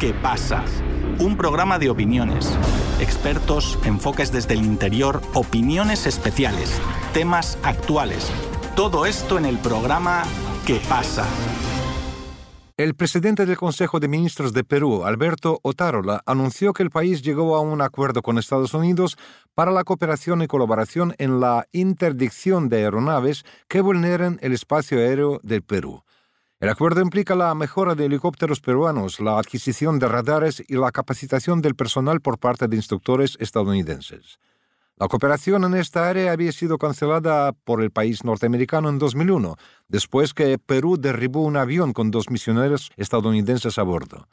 ¿Qué pasa? Un programa de opiniones, expertos, enfoques desde el interior, opiniones especiales, temas actuales. Todo esto en el programa ¿Qué pasa? El presidente del Consejo de Ministros de Perú, Alberto Otárola, anunció que el país llegó a un acuerdo con Estados Unidos para la cooperación y colaboración en la interdicción de aeronaves que vulneren el espacio aéreo del Perú. El acuerdo implica la mejora de helicópteros peruanos, la adquisición de radares y la capacitación del personal por parte de instructores estadounidenses. La cooperación en esta área había sido cancelada por el país norteamericano en 2001, después que Perú derribó un avión con dos misioneros estadounidenses a bordo.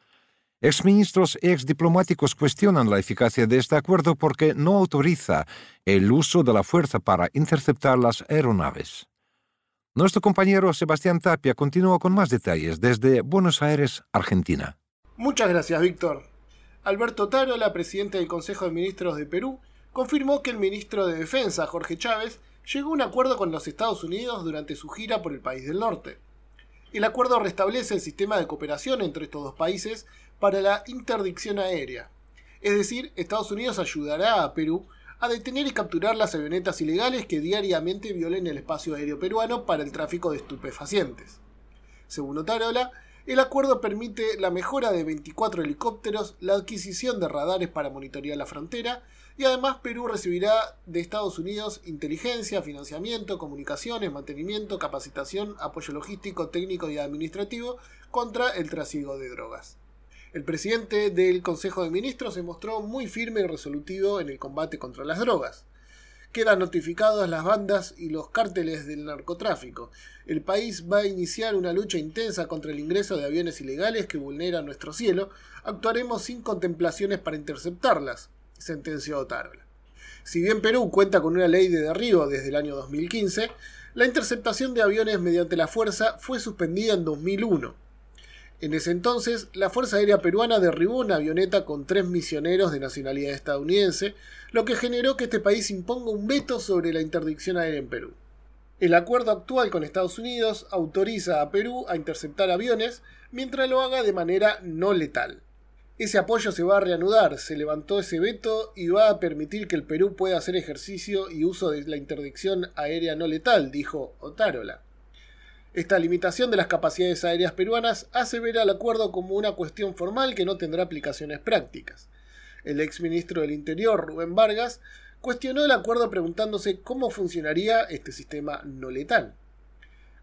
Exministros y exdiplomáticos cuestionan la eficacia de este acuerdo porque no autoriza el uso de la fuerza para interceptar las aeronaves. Nuestro compañero Sebastián Tapia continúa con más detalles desde Buenos Aires, Argentina. Muchas gracias, Víctor. Alberto Tarola, presidente del Consejo de Ministros de Perú, confirmó que el ministro de Defensa, Jorge Chávez, llegó a un acuerdo con los Estados Unidos durante su gira por el país del norte. El acuerdo restablece el sistema de cooperación entre estos dos países para la interdicción aérea. Es decir, Estados Unidos ayudará a Perú a detener y capturar las avionetas ilegales que diariamente violen el espacio aéreo peruano para el tráfico de estupefacientes. Según Otarola, el acuerdo permite la mejora de 24 helicópteros, la adquisición de radares para monitorear la frontera y además Perú recibirá de Estados Unidos inteligencia, financiamiento, comunicaciones, mantenimiento, capacitación, apoyo logístico, técnico y administrativo contra el trasiego de drogas. El presidente del Consejo de Ministros se mostró muy firme y resolutivo en el combate contra las drogas. Quedan notificadas las bandas y los cárteles del narcotráfico. El país va a iniciar una lucha intensa contra el ingreso de aviones ilegales que vulneran nuestro cielo. Actuaremos sin contemplaciones para interceptarlas sentenció Otárola. Si bien Perú cuenta con una ley de derribo desde el año 2015, la interceptación de aviones mediante la fuerza fue suspendida en 2001. En ese entonces, la Fuerza Aérea Peruana derribó una avioneta con tres misioneros de nacionalidad estadounidense, lo que generó que este país imponga un veto sobre la interdicción aérea en Perú. El acuerdo actual con Estados Unidos autoriza a Perú a interceptar aviones mientras lo haga de manera no letal. Ese apoyo se va a reanudar, se levantó ese veto y va a permitir que el Perú pueda hacer ejercicio y uso de la interdicción aérea no letal, dijo Otárola. Esta limitación de las capacidades aéreas peruanas hace ver al acuerdo como una cuestión formal que no tendrá aplicaciones prácticas. El ex ministro del Interior, Rubén Vargas, cuestionó el acuerdo preguntándose cómo funcionaría este sistema no letal.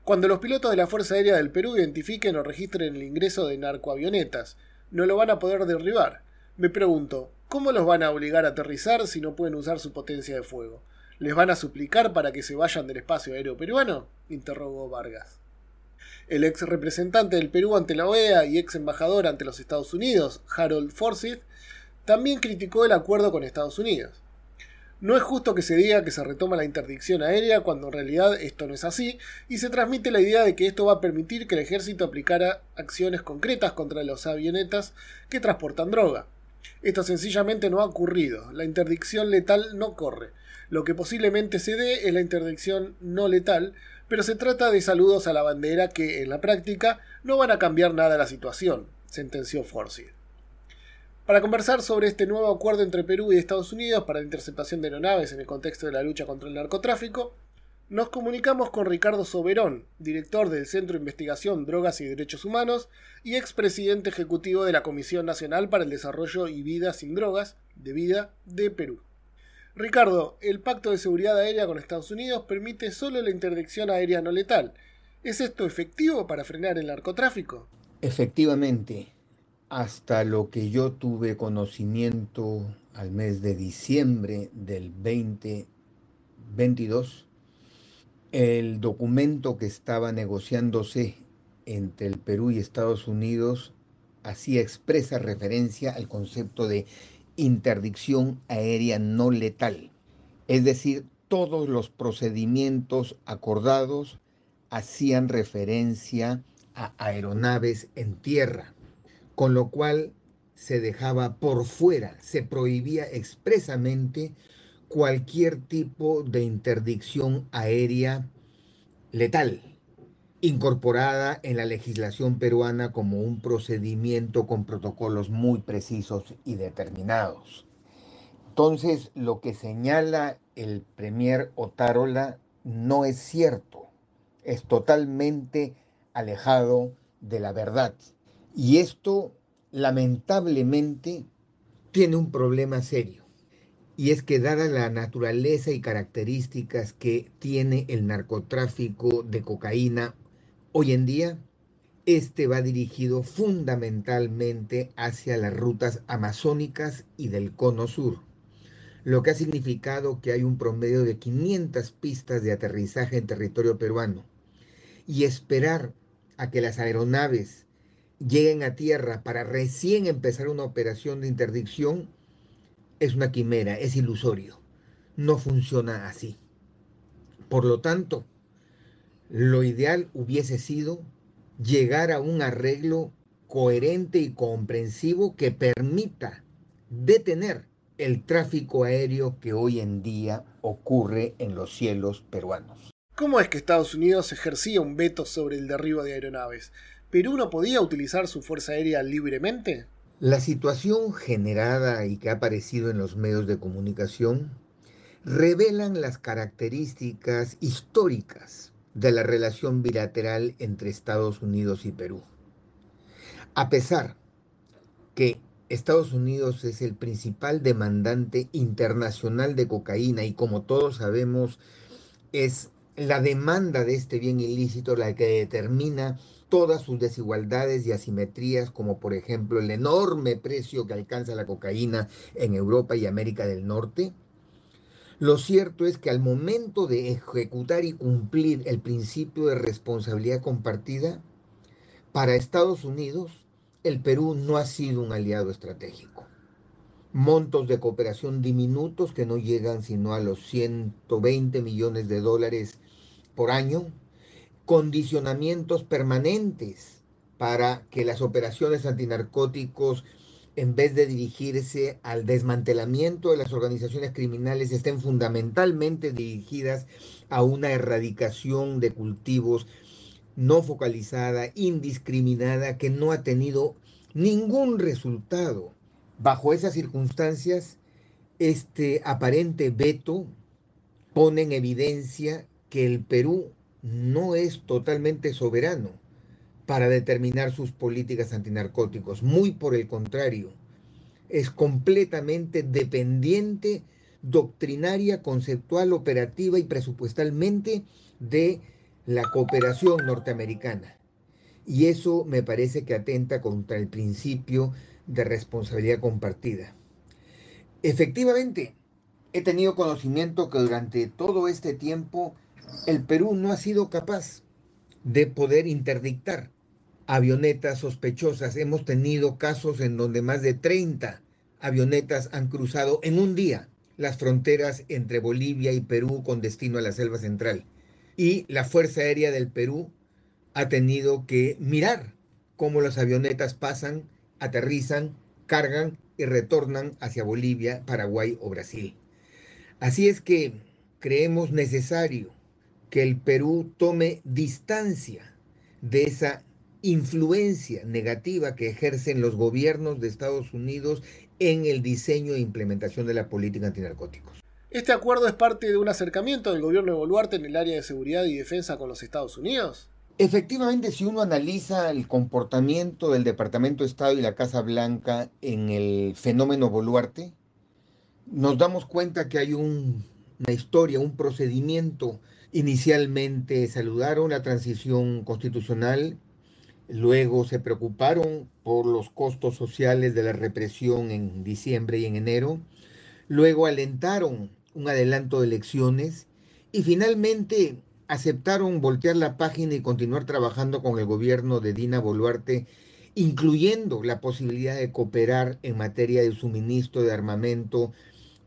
Cuando los pilotos de la Fuerza Aérea del Perú identifiquen o registren el ingreso de narcoavionetas, no lo van a poder derribar. Me pregunto, ¿cómo los van a obligar a aterrizar si no pueden usar su potencia de fuego? ¿Les van a suplicar para que se vayan del espacio aéreo peruano? interrogó Vargas. El ex representante del Perú ante la OEA y ex embajador ante los Estados Unidos, Harold Forsyth, también criticó el acuerdo con Estados Unidos. No es justo que se diga que se retoma la interdicción aérea cuando en realidad esto no es así, y se transmite la idea de que esto va a permitir que el ejército aplicara acciones concretas contra los avionetas que transportan droga. Esto sencillamente no ha ocurrido, la interdicción letal no corre. Lo que posiblemente se dé es la interdicción no letal, pero se trata de saludos a la bandera que, en la práctica, no van a cambiar nada la situación, sentenció Forsyth. Para conversar sobre este nuevo acuerdo entre Perú y Estados Unidos para la interceptación de aeronaves en el contexto de la lucha contra el narcotráfico, nos comunicamos con Ricardo Soberón, director del Centro de Investigación Drogas y Derechos Humanos y expresidente ejecutivo de la Comisión Nacional para el Desarrollo y Vida sin Drogas, de Vida, de Perú. Ricardo, el Pacto de Seguridad Aérea con Estados Unidos permite solo la interdicción aérea no letal. ¿Es esto efectivo para frenar el narcotráfico? Efectivamente, hasta lo que yo tuve conocimiento al mes de diciembre del 2022, el documento que estaba negociándose entre el Perú y Estados Unidos hacía expresa referencia al concepto de interdicción aérea no letal. Es decir, todos los procedimientos acordados hacían referencia a aeronaves en tierra con lo cual se dejaba por fuera, se prohibía expresamente cualquier tipo de interdicción aérea letal. incorporada en la legislación peruana como un procedimiento con protocolos muy precisos y determinados. Entonces, lo que señala el premier Otárola no es cierto, es totalmente alejado de la verdad. Y esto, lamentablemente, tiene un problema serio. Y es que dada la naturaleza y características que tiene el narcotráfico de cocaína Hoy en día, este va dirigido fundamentalmente hacia las rutas amazónicas y del cono sur, lo que ha significado que hay un promedio de 500 pistas de aterrizaje en territorio peruano. Y esperar a que las aeronaves lleguen a tierra para recién empezar una operación de interdicción es una quimera, es ilusorio. No funciona así. Por lo tanto, lo ideal hubiese sido llegar a un arreglo coherente y comprensivo que permita detener el tráfico aéreo que hoy en día ocurre en los cielos peruanos. ¿Cómo es que Estados Unidos ejercía un veto sobre el derribo de aeronaves? ¿Perú no podía utilizar su fuerza aérea libremente? La situación generada y que ha aparecido en los medios de comunicación revelan las características históricas de la relación bilateral entre Estados Unidos y Perú. A pesar que Estados Unidos es el principal demandante internacional de cocaína y como todos sabemos es la demanda de este bien ilícito la que determina todas sus desigualdades y asimetrías, como por ejemplo el enorme precio que alcanza la cocaína en Europa y América del Norte, lo cierto es que al momento de ejecutar y cumplir el principio de responsabilidad compartida, para Estados Unidos, el Perú no ha sido un aliado estratégico. Montos de cooperación diminutos que no llegan sino a los 120 millones de dólares por año, condicionamientos permanentes para que las operaciones antinarcóticos en vez de dirigirse al desmantelamiento de las organizaciones criminales, estén fundamentalmente dirigidas a una erradicación de cultivos no focalizada, indiscriminada, que no ha tenido ningún resultado. Bajo esas circunstancias, este aparente veto pone en evidencia que el Perú no es totalmente soberano para determinar sus políticas antinarcóticos. Muy por el contrario, es completamente dependiente doctrinaria, conceptual, operativa y presupuestalmente de la cooperación norteamericana. Y eso me parece que atenta contra el principio de responsabilidad compartida. Efectivamente, he tenido conocimiento que durante todo este tiempo el Perú no ha sido capaz de poder interdictar avionetas sospechosas. Hemos tenido casos en donde más de 30 avionetas han cruzado en un día las fronteras entre Bolivia y Perú con destino a la selva central. Y la Fuerza Aérea del Perú ha tenido que mirar cómo las avionetas pasan, aterrizan, cargan y retornan hacia Bolivia, Paraguay o Brasil. Así es que creemos necesario que el Perú tome distancia de esa influencia negativa que ejercen los gobiernos de Estados Unidos en el diseño e implementación de la política antinarcóticos. ¿Este acuerdo es parte de un acercamiento del gobierno de Boluarte en el área de seguridad y defensa con los Estados Unidos? Efectivamente, si uno analiza el comportamiento del Departamento de Estado y la Casa Blanca en el fenómeno Boluarte, nos damos cuenta que hay una historia, un procedimiento. Inicialmente saludaron la transición constitucional, Luego se preocuparon por los costos sociales de la represión en diciembre y en enero. Luego alentaron un adelanto de elecciones y finalmente aceptaron voltear la página y continuar trabajando con el gobierno de Dina Boluarte, incluyendo la posibilidad de cooperar en materia de suministro de armamento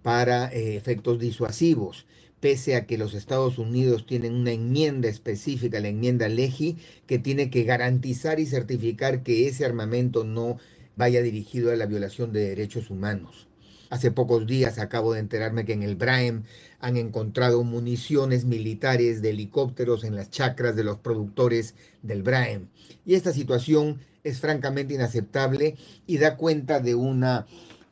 para eh, efectos disuasivos pese a que los Estados Unidos tienen una enmienda específica, la enmienda Legi, que tiene que garantizar y certificar que ese armamento no vaya dirigido a la violación de derechos humanos. Hace pocos días acabo de enterarme que en el Braem han encontrado municiones militares de helicópteros en las chacras de los productores del Braem. Y esta situación es francamente inaceptable y da cuenta de un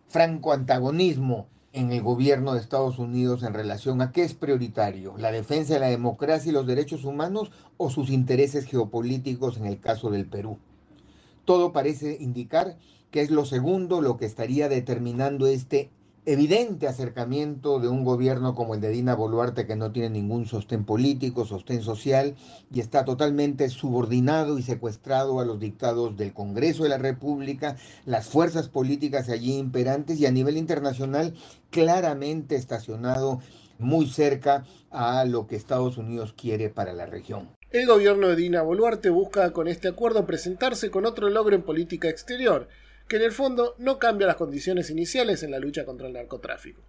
franco antagonismo en el gobierno de Estados Unidos en relación a qué es prioritario, la defensa de la democracia y los derechos humanos o sus intereses geopolíticos en el caso del Perú. Todo parece indicar que es lo segundo lo que estaría determinando este evidente acercamiento de un gobierno como el de Dina Boluarte que no tiene ningún sostén político, sostén social y está totalmente subordinado y secuestrado a los dictados del Congreso de la República, las fuerzas políticas allí imperantes y a nivel internacional claramente estacionado muy cerca a lo que Estados Unidos quiere para la región. El gobierno de Dina Boluarte busca con este acuerdo presentarse con otro logro en política exterior, que en el fondo no cambia las condiciones iniciales en la lucha contra el narcotráfico.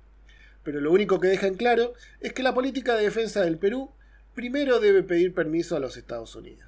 Pero lo único que deja en claro es que la política de defensa del Perú primero debe pedir permiso a los Estados Unidos.